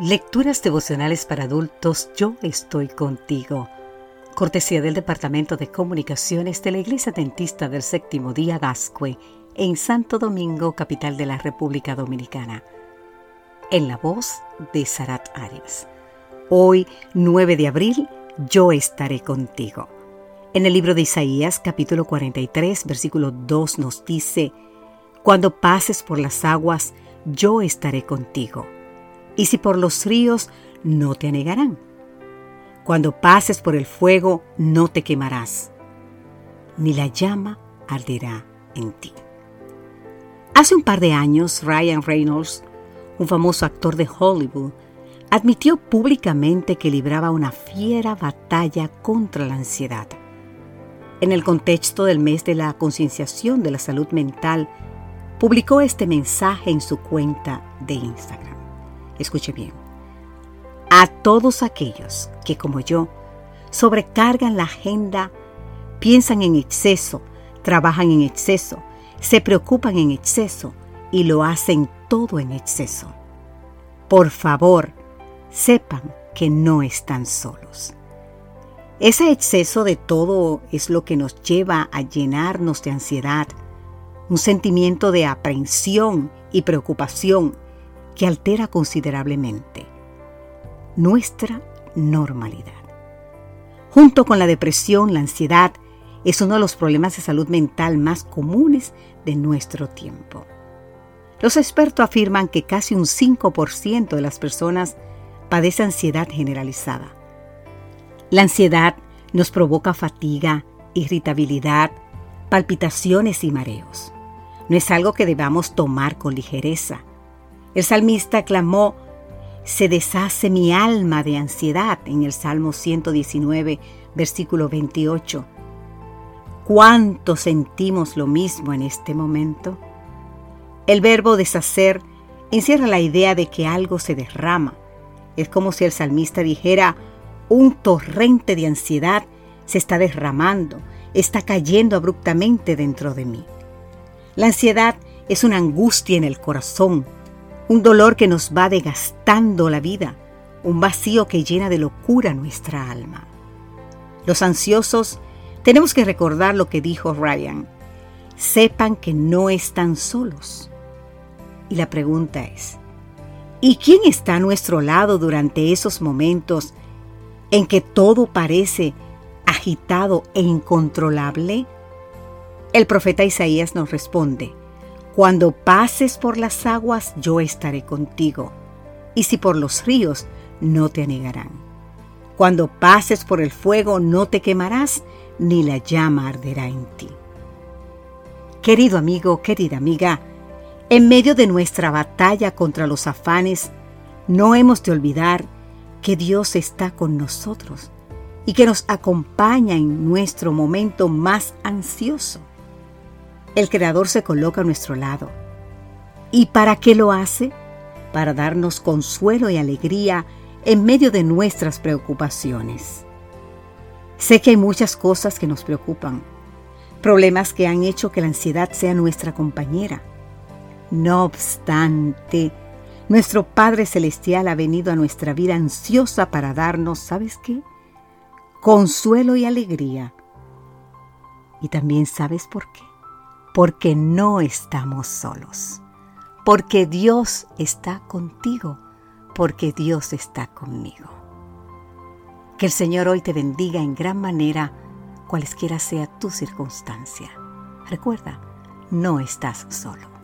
Lecturas devocionales para adultos, yo estoy contigo. Cortesía del Departamento de Comunicaciones de la Iglesia Dentista del Séptimo Día Gascue, en Santo Domingo, capital de la República Dominicana. En la voz de Sarat Arias. Hoy, 9 de abril, yo estaré contigo. En el libro de Isaías, capítulo 43, versículo 2 nos dice, Cuando pases por las aguas, yo estaré contigo y si por los ríos no te anegarán. Cuando pases por el fuego no te quemarás, ni la llama arderá en ti. Hace un par de años, Ryan Reynolds, un famoso actor de Hollywood, admitió públicamente que libraba una fiera batalla contra la ansiedad. En el contexto del mes de la concienciación de la salud mental, publicó este mensaje en su cuenta de Instagram. Escuche bien. A todos aquellos que, como yo, sobrecargan la agenda, piensan en exceso, trabajan en exceso, se preocupan en exceso y lo hacen todo en exceso. Por favor, sepan que no están solos. Ese exceso de todo es lo que nos lleva a llenarnos de ansiedad, un sentimiento de aprehensión y preocupación que altera considerablemente nuestra normalidad. Junto con la depresión, la ansiedad es uno de los problemas de salud mental más comunes de nuestro tiempo. Los expertos afirman que casi un 5% de las personas padece ansiedad generalizada. La ansiedad nos provoca fatiga, irritabilidad, palpitaciones y mareos. No es algo que debamos tomar con ligereza. El salmista clamó, se deshace mi alma de ansiedad en el Salmo 119, versículo 28. ¿Cuánto sentimos lo mismo en este momento? El verbo deshacer encierra la idea de que algo se derrama. Es como si el salmista dijera, un torrente de ansiedad se está derramando, está cayendo abruptamente dentro de mí. La ansiedad es una angustia en el corazón, un dolor que nos va desgastando la vida, un vacío que llena de locura nuestra alma. Los ansiosos tenemos que recordar lo que dijo Ryan. Sepan que no están solos. Y la pregunta es, ¿y quién está a nuestro lado durante esos momentos en que todo parece agitado e incontrolable? El profeta Isaías nos responde, cuando pases por las aguas, yo estaré contigo, y si por los ríos, no te anegarán. Cuando pases por el fuego, no te quemarás, ni la llama arderá en ti. Querido amigo, querida amiga, en medio de nuestra batalla contra los afanes, no hemos de olvidar que Dios está con nosotros y que nos acompaña en nuestro momento más ansioso. El Creador se coloca a nuestro lado. ¿Y para qué lo hace? Para darnos consuelo y alegría en medio de nuestras preocupaciones. Sé que hay muchas cosas que nos preocupan, problemas que han hecho que la ansiedad sea nuestra compañera. No obstante, nuestro Padre Celestial ha venido a nuestra vida ansiosa para darnos, ¿sabes qué? Consuelo y alegría. Y también sabes por qué porque no estamos solos, porque Dios está contigo, porque Dios está conmigo. Que el Señor hoy te bendiga en gran manera, cualesquiera sea tu circunstancia. Recuerda, no estás solo.